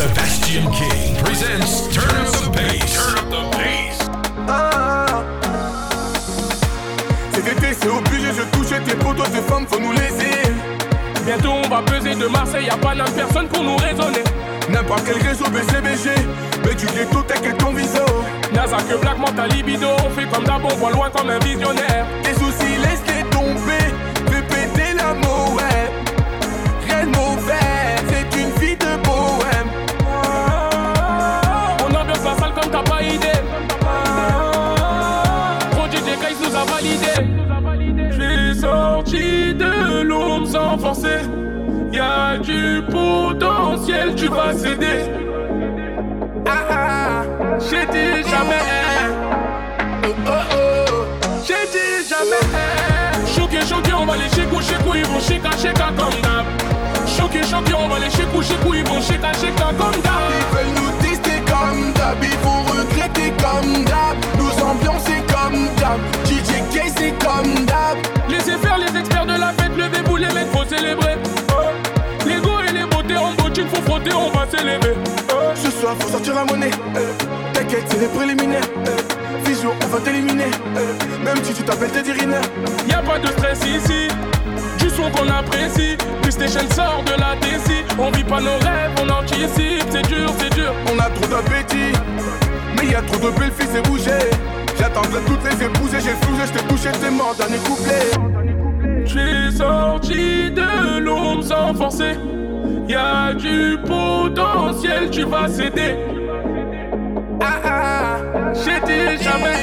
Sebastian King presents Turn Up the Bass. Turn Up the Bass. Ah. Cet été, c'est obligé, je touche tes potos, tes femmes, faut nous laisser. Bientôt, on va peser de Marseille, y a pas d'âme personne pour nous raisonner. N'importe quel réseau BCBG, mais du ghetto, t'inquiète ton viso. Naza que Black ta libido, on fait comme d'abord, on voit loin comme un visionnaire. Tes soucis, laisse-les tomber, fais péter l'amour, l'ombre sans forcer. Y'a du potentiel, tu vas céder. Ah ah, j'ai dit jamais. Oh oh oh, j'ai dit jamais. Choqué, choqué, on va les chez chez ils vont chez chez comme d'hab. Choqué, choqué, on va les chez chez ils vont chez chez comme d'hab. Ils veulent nous tester comme d'hab, ils vont regretter comme d'hab. Nous ambiancer comme d'hab, DJ K c'est comme d'hab. Laissez faire les experts les mecs, faut célébrer. Les go et les beautés en bottine, faut frotter, on va s'élever. Ce soir, faut sortir la monnaie. T'inquiète, c'est les préliminaires. Visio, on va t'éliminer. Même si tu t'appelles Teddy Riner. Y a pas de stress ici. Du son qu'on apprécie. PlayStation sort de la DC. On vit pas nos rêves, on anticipe. C'est dur, c'est dur. On a trop d'appétit. Mais y a trop de belles filles, c'est bougé. J'attends que toutes les épouses j'ai flougé, je t'ai touché, t'es mort, dernier couplet. J'suis sorti de l'ombre sans forcer. Y'a du potentiel, tu vas céder. Ah ah, j'ai dit jamais.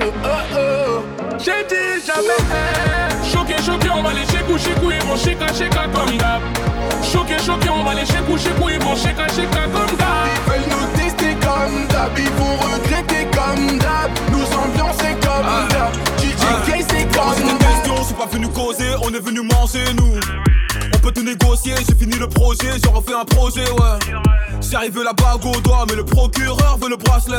Oh oh oh, j'ai dit jamais. Choqué, choqué, on va les chez chez ils vont chez chez comme d'hab. Choqué, choqué, on va les chez chez ils vont chez chez comme d'hab. Ils veulent nous tester comme d'hab, ils vont regretter comme d'hab. Nous ambiancer comme d'hab. DJ c'est comme d'hab. On s'est pas venu causer, on est venu manger nous. On peut tout négocier, j'ai fini le projet, j'ai refait un projet, ouais. J'arrive la bague au doigt, mais le procureur veut le bracelet.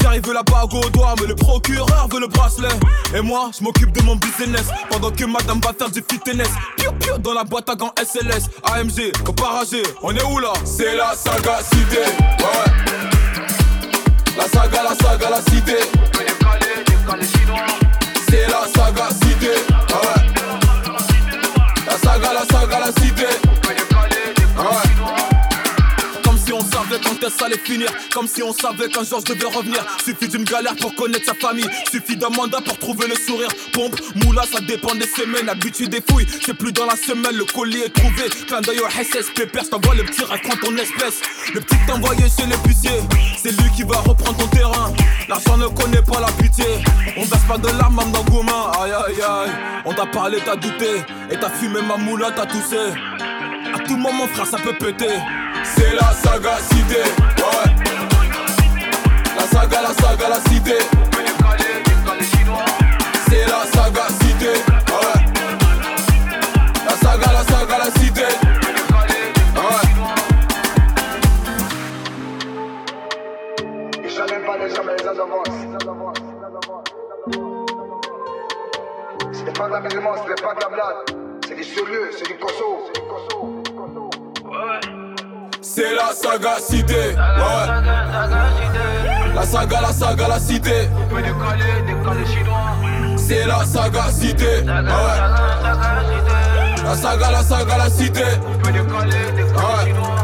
J'arrive la bague au doigt, mais le procureur veut le bracelet. Et moi, je m'occupe de mon business, pendant que madame va faire du fitness. Piu piu dans la boîte à gants SLS, AMG, comparagé, on est où là? C'est la saga cité, ouais. Est-ce allait finir. Comme si on savait qu'un jour je devais revenir. Suffit d'une galère pour connaître sa famille. Suffit d'un mandat pour trouver le sourire. Pompe, moula, ça dépend des semaines. Habitude des fouilles, c'est plus dans la semaine. Le colis est trouvé. Plein d'œil au SS, pépère. J't'envoie le petit raconte ton espèce. Le petit t'envoyé chez l'épicier. C'est lui qui va reprendre ton terrain. L'argent ne connaît pas la pitié. On verse pas de larmes dans gourmand. Aïe aïe aïe. On t'a parlé, t'as douté. Et t'as fumé ma moula, t'as toussé. À tout moment, frère, ça peut péter. C'est la saga cité, ouais. La saga, la saga, la cité. C'est la saga cité, ouais. La saga, la saga, la cité. Ouais.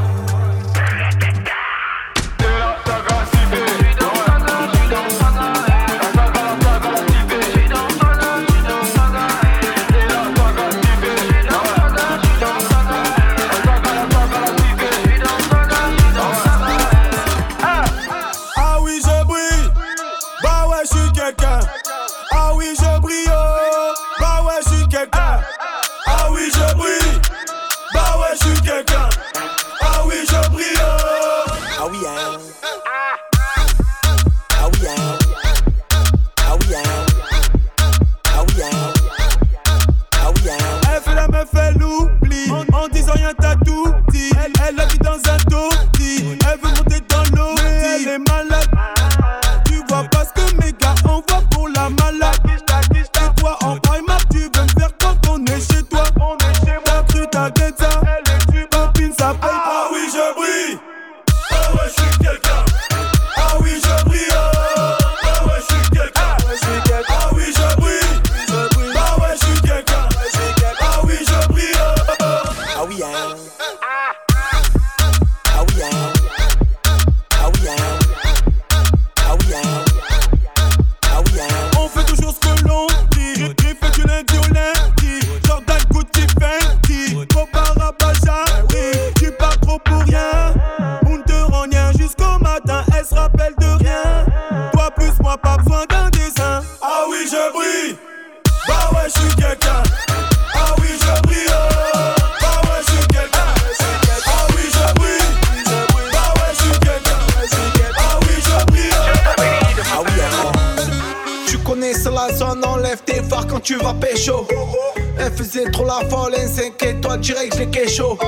Faisait trop la folle, un 5 étoiles direct, les kécho.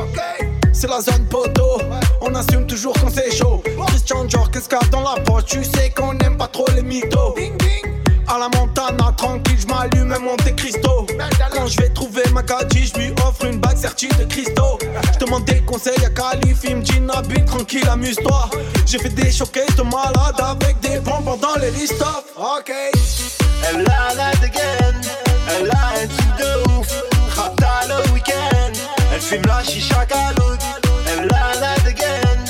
C'est la zone poteau, on assume toujours quand c'est chaud. Christian Dior, qu'est-ce qu'il y a dans la poche? Tu sais qu'on n'aime pas trop les mythos. À la montana, tranquille, je m'allume un Monte Cristo. Quand je vais trouver ma gadji, je lui offre une bague sertie de Cristo. Je demande des conseils à Calif, il me dit Nabil, tranquille, amuse-toi. J'ai fait des choquettes de malade avec des bonbons dans les listofs. Ok. Elle a la dégaine, elle a fume la chicha caloute. Elle a la dégaine,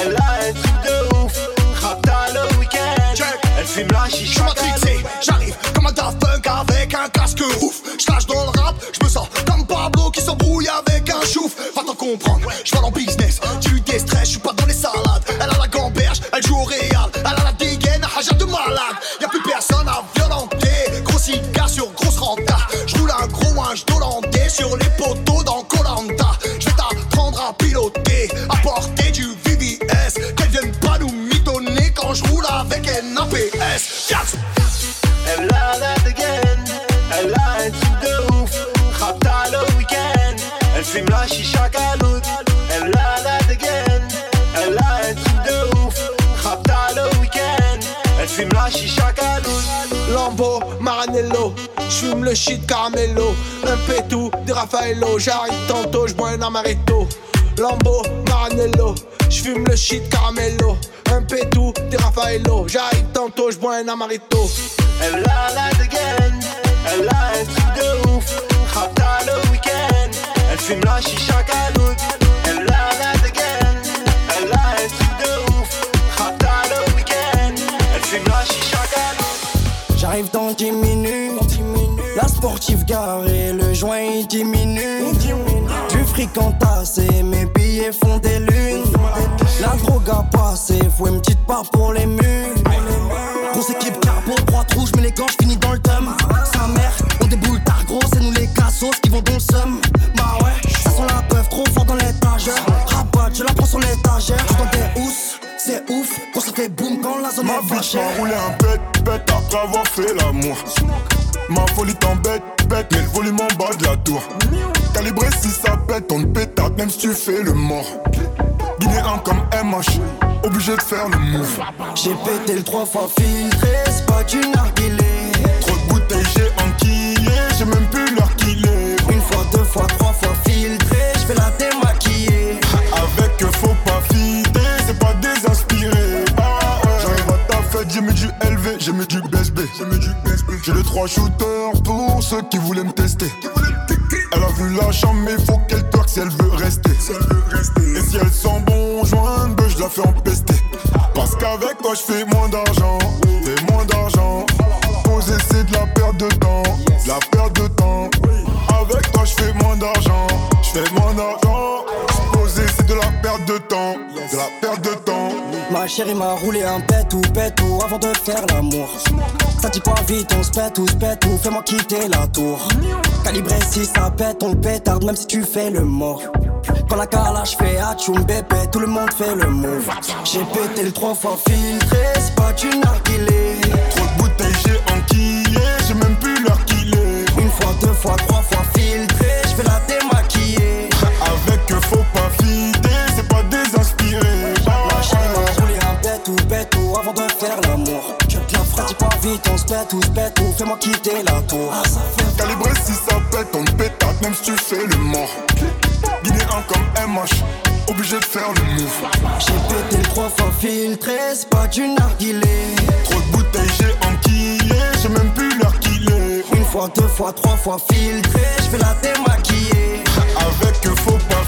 elle a un truc de ouf. Rapta le week-end, elle fume la chicha matrixé, j'arrive comme un Daft Punk avec un casque ouf. J'lâche dans le rap, je me sens comme Pablo qui s'embrouille avec un chouf. Va t'en comprendre, je en business, tu déstresses, je suis pas j'fume le shit caramello, un pétou, des Raffaello, j'arrive tantôt, j'bois un amaretto. Lambo, Maranello, j'fume le shit caramello, un pétou, des Raffaello, j'arrive tantôt, j'bois un amaretto. Elle a la dégaine, elle a un truc de ouf. Rapta le week-end, elle fume la chicha caloute. Elle a la dégaine, elle a un truc de ouf. Rapta le week-end, elle fume la chicha caloute. J'arrive dans 10 minutes. Joint il diminue. Du fric entassé, mes billets font des lunes. La drogue a passé, faut une petite part pour les murs. Grosse équipe carbo, droite rouge, mais les gants, finis dans le thème. Sa mère, on déboule tard gros, c'est nous les cassos qui vont dans le seum. Bah ouais, ça sent la peuf trop fort dans l'étagère. Rabat, je la prends sur l'étagère. Je dans des housses, c'est ouf, quand ça fait boum quand la zone Ma est m'a roulé un bête, bête après avoir fait l'amour. Ma folie t'embête, bête, mais le volume en bas de la tour. Calibré si ça pète, on te pétard, même si tu fais le mort. Guinéen comme MH, obligé de faire le move. J'ai pété le trois fois filtré, c'est pas du narguilé. Trop de bouteilles, j'ai enquillé, j'ai même plus l'heure qu'il est. Une fois, deux fois, trois fois filtré, je vais la démaquiller. Avec faut pas fider, c'est pas désinspiré. Ah ouais. J'arrive à ta fête, j'ai mis du LV, j'ai mis du BSB. J'ai mis du BSB. J'ai les trois shooters pour ceux qui voulaient me tester. Elle a vu la chambre, mais faut qu'elle twerk si elle veut rester. Et si elle sent bon joint, je la fais empester. Parce qu'avec toi, je fais moins d'argent. Fais moins d'argent. Poser, c'est de la perte de temps. De la perte de temps. Avec toi, je fais moins d'argent. Je fais moins d'argent. Poser, c'est de la perte de temps. De la perte de temps. Ma chérie m'a roulé un pète ou pète ou avant de faire l'amour. Ça dit quoi vite, on se pète ou se pète ou fais-moi quitter la tour. Calibré si ça pète, on pétarde même si tu fais le mort. Quand la calage fait atchoum bébé, tout le monde fait le move. J'ai pété le trois fois filtré, c'est pas du narguilé. fois, trois fois filtré, je vais la démaquiller. Avec que faut pas fider, c'est pas désinspiré. La bah, chaîne m'a roulé un bête ou bête ou avant de faire l'amour. Je bien frappe, dis pas vite, on se pète ou se pète ou fais-moi quitter la tour. Ah, Calibré si ça pète, on pétate même si tu fais le mort. Guinéen comme MH, obligé de faire le move. J'ai pété trois fois filtré, c'est pas du narguilé. Trop de bouteilles, j'ai enquillé fois, deux fois, trois fois filtré, je vais la démaquiller. Avec eux, faut pas.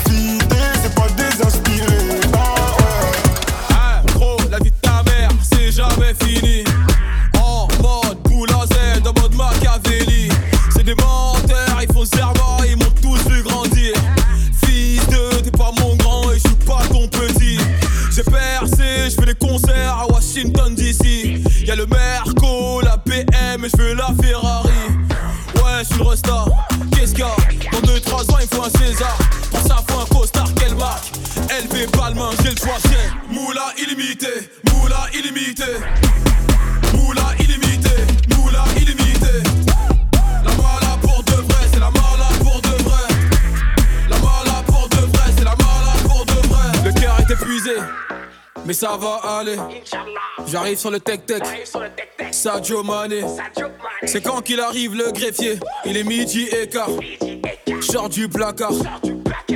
moula illimité, moula illimité, moula illimité. La mala pour de vrai, c'est la mala pour de vrai. La mala pour de vrai, c'est la mala pour de vrai. Le cœur est épuisé, mais ça va aller. J'arrive sur le tech tech. Sadio Mané. C'est quand qu'il arrive le greffier. Il est midi et quart. Sors du placard.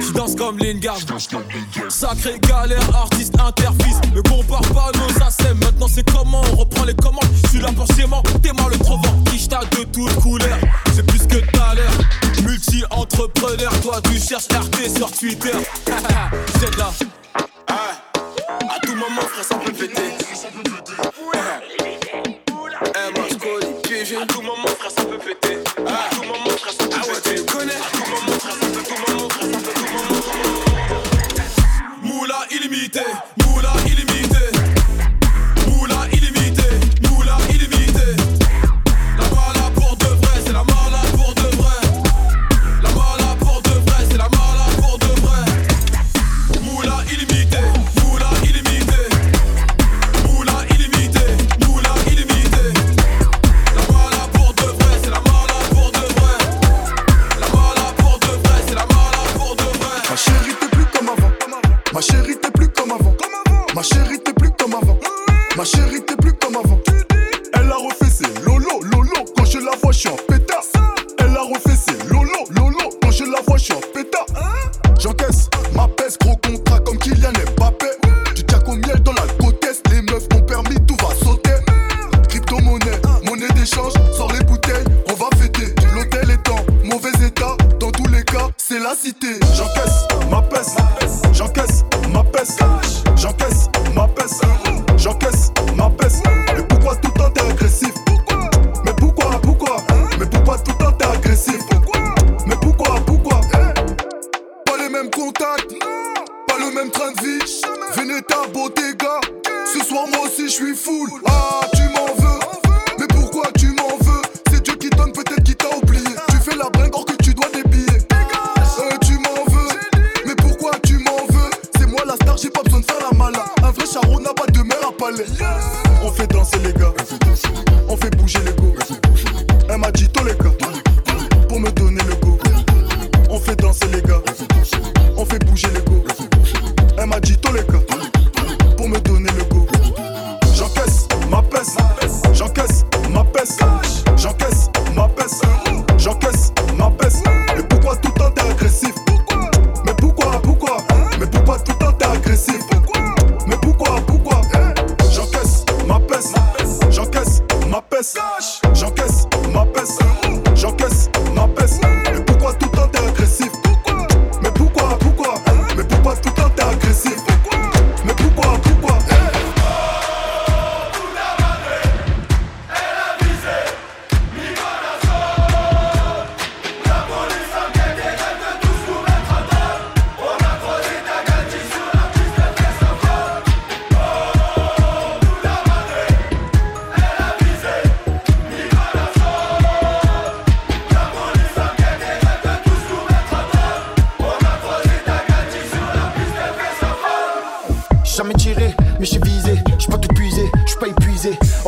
Je danse comme Lingard. Sacré galère, artiste interfice. Ne compare pas nos assassins. Maintenant c'est comment on reprend les commandes. Je suis là pour t'es mal le trouvant. Kishta de toutes couleurs, c'est plus que tout l'air. Multi-entrepreneur, toi tu cherches RT sur Twitter. c'est de là. À tout moment, frère, ça peut péter. À tout moment, frère, ça peut ah péter. À tout moment, frère, ça peut péter. Vérité cité. J'encaisse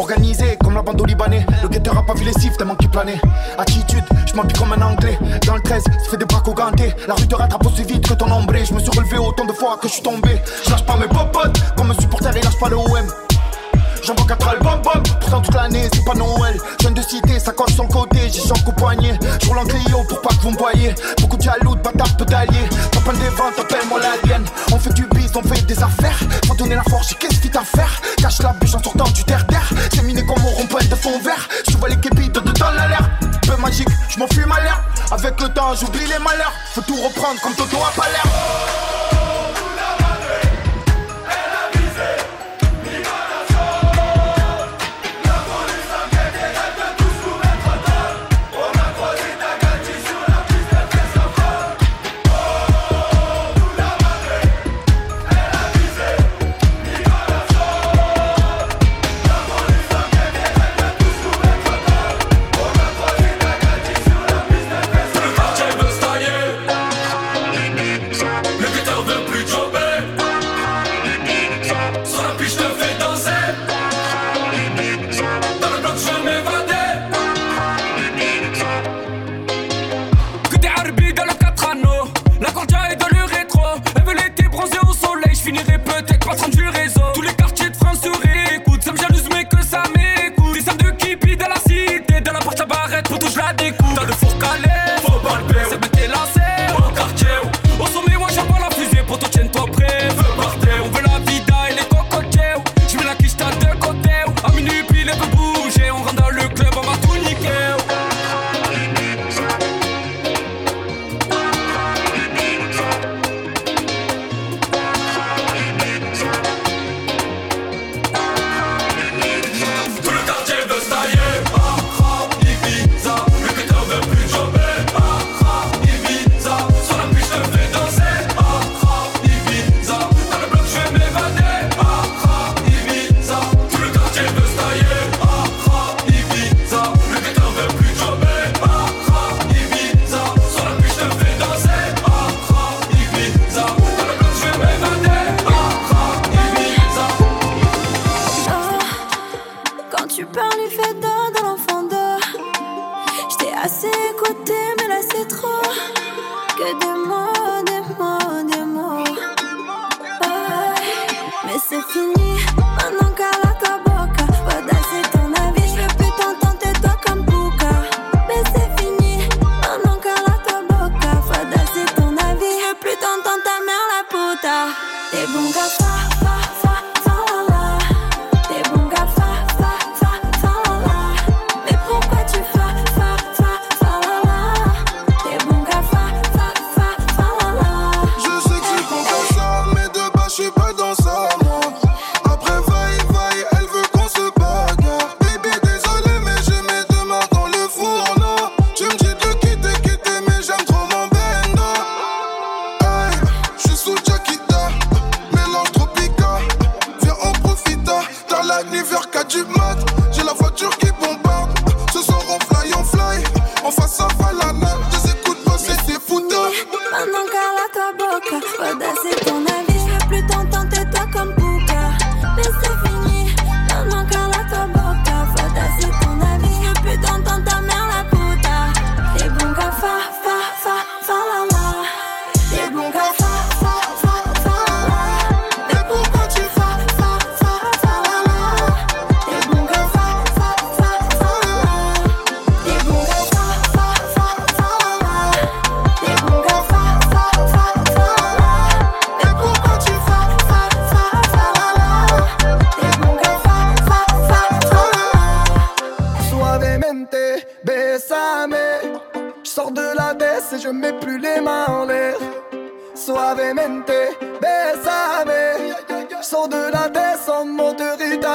Organisé comme la bande au Libanais. Le guetteur a pas vu les siffles tellement qu'il planait. Attitude, je m'habille comme un anglais. Dans le 13, se fait des braques au. La rue te rattrape aussi vite que ton ombré. Je me suis relevé autant de fois que je suis tombé. Je lâche pas mes popotes comme un supporter et lâche pas le OM vois quatre albums, bom. Pourtant toute l'année, c'est pas Noël. Je viens de citer, ça colle sur le côté, j'ai son coup poignet. Je roule en Clio pour pas que vous me voyez. Beaucoup de jaloux, de bâtards, d'alliés. T'as des ventes, appelle-moi l'alien. On fait du biz, on fait des affaires. Faut donner la force, qu'est-ce qu'il t'a faire? Cache la bûche en sortant du terre-terre. C'est miné comme au rond-point de fond vert. Je vois les képis de dans l'alerte. Peu magique, je m'en fume à. Avec le temps, j'oublie les malheurs. Faut tout reprendre comme Toto a pas l'air.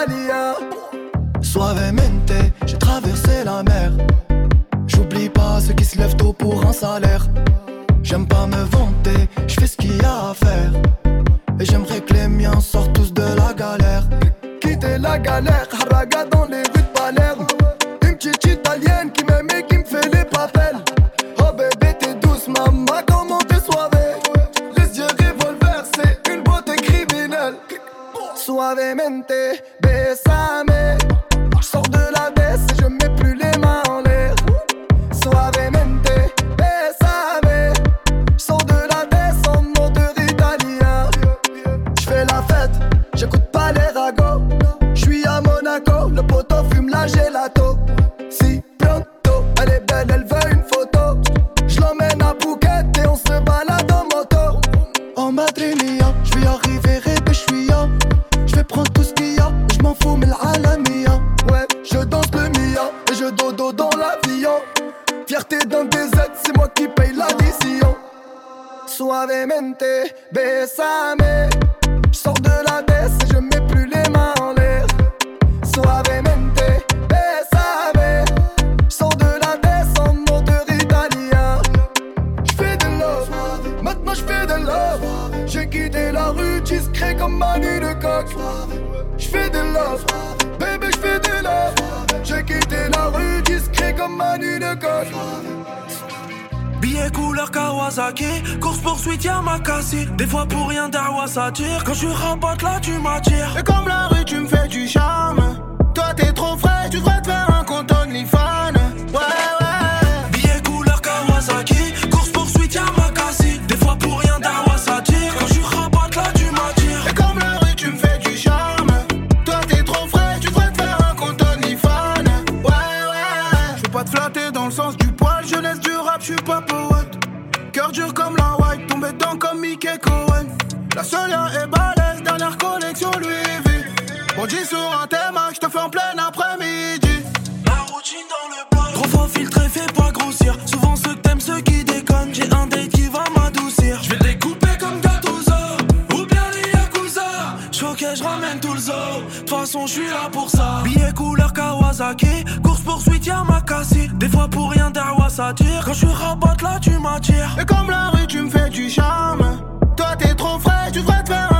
Maria. J'écoute pas les ragots. J'suis à Monaco Course poursuite Yamakasi. Des fois pour rien Darwa s'attire. Quand je rabatte là, tu m'attires. Et comme la rue, tu me fais du charme. Toi, t'es trop frais, tu devrais te faire un compte OnlyFans. Ouais, ouais. Billet couleur Kawasaki, course poursuite Yamakasi. Des fois pour rien Darwa s'attire. Quand je rabatte là, tu m'attires. Et comme la rue, tu me fais du charme. Toi, t'es trop frais, tu devrais te faire un compte OnlyFans. Ouais, ouais. Je veux pas te flatter dans le sens du poil, jeunesse du rap, je suis pas poète. Cœur dur comme la white, tombé dedans comme Mickey Cohen. La seule est balèze, dernière collection Louis V. On dit sur un thème, je te fais en plein après-midi. La routine dans le bloc. Trop faux filtré, fais pas grossir. Souvent ceux que t'aimes, ceux qui déconnent. J'ai un date qui va m'adoucir. Je ramène tout le zoo. De toute façon, je suis là pour ça. Billet couleur Kawasaki. Course poursuite Yamakasi. Des fois pour rien, Darwa s'attire. Quand je suis rabat là, tu m'attires. Et comme la rue, tu me fais du charme. Toi, t'es trop frais, tu devrais te faire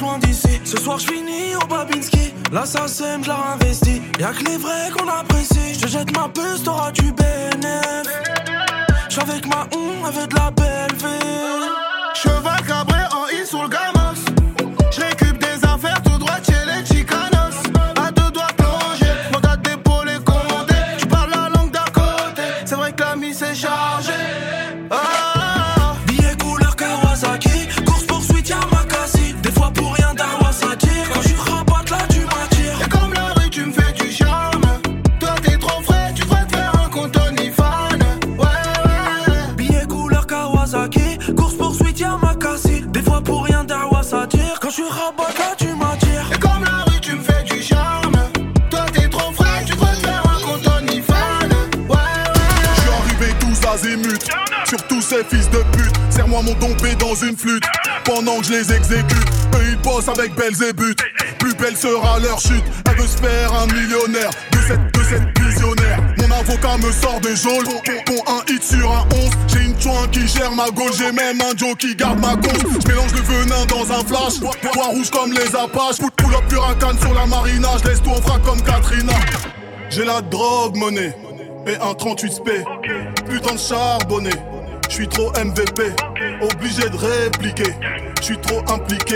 loin d'ici. Ce soir, je finis au Babinski. Là, ça sème, je la réinvestis. Y'a que les vrais qu'on apprécie. Je te jette ma puce, t'auras du bénéf. J'suis avec ma on, veut de la belle ville. Cheval cabré ces fils de pute. Serre-moi mon dompé dans une flûte. Pendant que je les exécute Eux ils bossent avec Belzébuth. Plus belle sera leur chute. Elle veut se faire un millionnaire. De cette, visionnaire. Mon avocat me sort des geôles. Pour, un hit sur un 11 J'ai une chouin qui gère ma gaule J'ai même un Joe qui garde ma cause Je mélange le venin dans un flash. Bois rouge comme les apaches. Pull, pull up sur la marina. Je laisse tout en frac comme Katrina. J'ai la drogue monnaie. Et un 38 sp Putain de charbonné Je suis trop MVP Obligé de répliquer. Je suis trop impliqué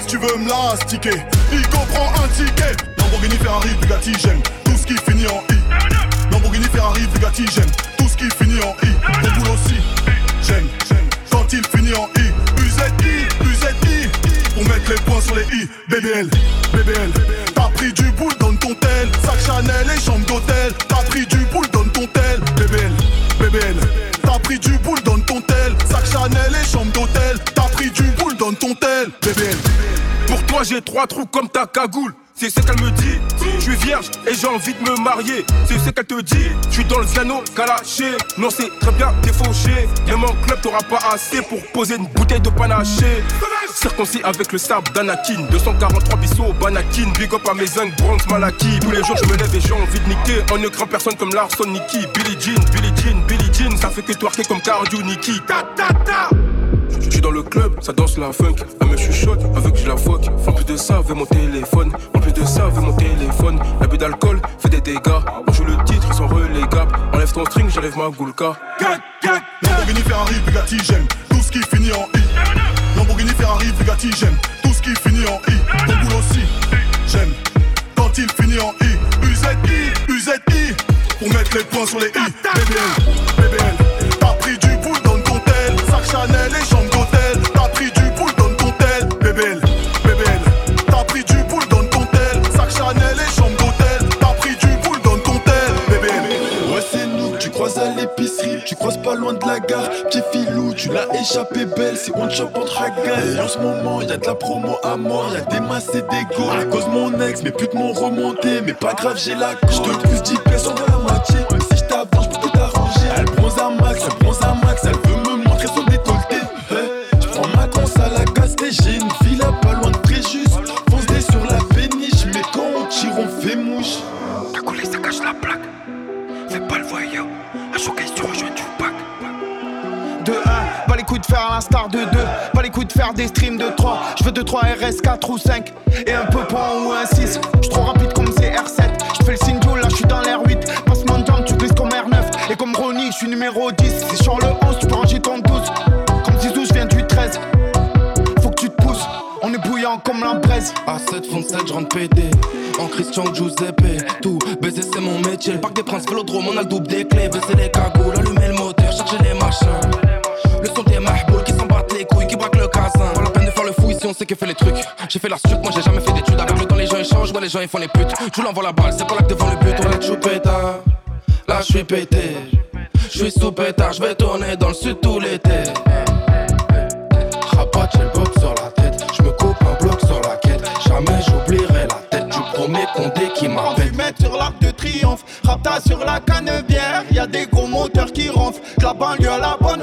Si tu veux me l'astiquer. Il comprend un ticket. Lamborghini Ferrari Bugatti j'aime Tout ce qui finit en I. Lamborghini Ferrari Bugatti j'aime Tout ce qui finit en I. Red Bull aussi J'aime Quand il finit en I. UZI UZI Pour mettre les points sur les I. BBL BBL T'as pris du boule donne ton tel. Sac Chanel et chambre d'hôtel. T'as pris du boule donne ton tel. BBL BBL T'as pris du toi, j'ai trois trous comme ta cagoule. C'est ce qu'elle me dit. Je suis vierge et j'ai envie de me marier. C'est ce qu'elle te dit. Je suis dans le piano, calaché. Non, c'est très bien, t'es fauché. En club, t'auras pas assez pour poser une bouteille de panaché. Circoncis avec le sable d'Anakin. 243 bisous Banakin. Big up à mes zinc, bronze malaki. Tous les jours, je me lève et j'ai envie de niquer. En ne personne comme Larson, Nicky. Billie Jean, Billie Jean, Billie Jean. Ça fait que twerker comme Cardio, Nicky. Ta ta ta. Je suis dans le club, ça danse la funk. Elle me chuchote avec que je la foque. En plus de ça, veut mon téléphone. En plus de ça, veut mon téléphone. L'abus d'alcool fait des dégâts. On joue le titre, ils sont relégables. Enlève ton string, j'enlève ma goulka. Lamborghini Ferrari Bugatti j'aime Tout ce qui finit en I Lamborghini Ferrari Bugatti j'aime Tout ce qui finit en I Red Bull aussi J'aime Quand il finit en I UZI UZI Pour mettre les points sur les I Petit filou, tu l'as échappé belle, c'est one shot entre hagas. Et en ce moment, y a de la promo à mort, y a des masses et des. À cause mon ex, mes putes m'ont remonté, mais pas grave, j'ai la cour. J'te pousse 10 pièces, on la moitié. 2, 3 RS, 4 ou 5 Et un peu point ou un 6 J'suis trop rapide comme CR7 J'fais le signe là j'suis dans l'air 8 Passe mon temps, tu glisses comme R9 Et comme Ronnie, j'suis numéro 10 Si je le 11, tu peux ranger ton 12 Comme Zizou, j'viens du 13 Faut que tu te pousses. On est bouillant comme braise. À 7 fond 7 je rentre pété. En Christian Giuseppe. Tout baiser c'est mon métier. Le parc des princes vélodrome on a le double des clés. Baisser les cagoules, allumer le moteur, charger les machins Le son des mahboules qui s'en battent les couilles Qui braquent le casin La sait que fait les trucs. J'ai fait la suite, moi j'ai jamais fait d'études. Avec le temps les gens ils changent, moi les gens ils font les putes. Tu l'envoies la balle, c'est pas là devant le but. On a choupeta, là je suis pété. Je suis sous pétard, je vais tourner dans le sud tout l'été. Rabat, j'ai le bob sur la tête. Je me coupe un bloc sur la quête. Jamais j'oublierai la tête du premier condé qui m'appelle mettre sur l'arc de triomphe. Rapta sur la canebière. Y'a des gros moteurs qui ronflent De la banlieue à la bonne